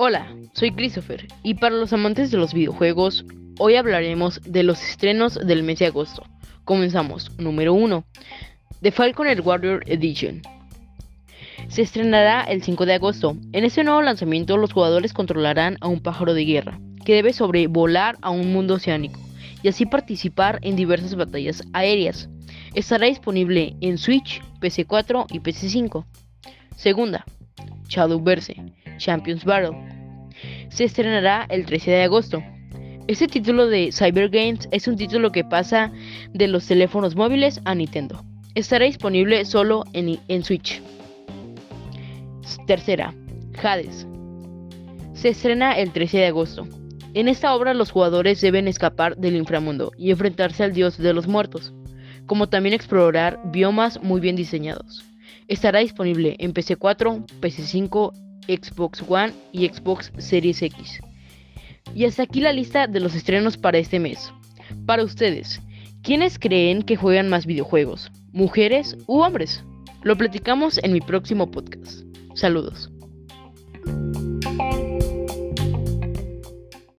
Hola, soy Christopher y para los amantes de los videojuegos, hoy hablaremos de los estrenos del mes de agosto. Comenzamos, número 1, The Falconer Warrior Edition. Se estrenará el 5 de agosto. En este nuevo lanzamiento los jugadores controlarán a un pájaro de guerra, que debe sobrevolar a un mundo oceánico y así participar en diversas batallas aéreas. Estará disponible en Switch, PC4 y PC5. Segunda, Shadowverse, Champions Battle. Se estrenará el 13 de agosto. Este título de Cyber Games es un título que pasa de los teléfonos móviles a Nintendo. Estará disponible solo en, Switch. Tercera, Hades. Se estrena el 13 de agosto. En esta obra los jugadores deben escapar del inframundo y enfrentarse al dios de los muertos, como también explorar biomas muy bien diseñados. Estará disponible en PC4, PC5, Xbox One y Xbox Series X. Y hasta aquí la lista de los estrenos para este mes. Para ustedes, ¿quiénes creen que juegan más videojuegos? ¿Mujeres u hombres? Lo platicamos en mi próximo podcast. Saludos.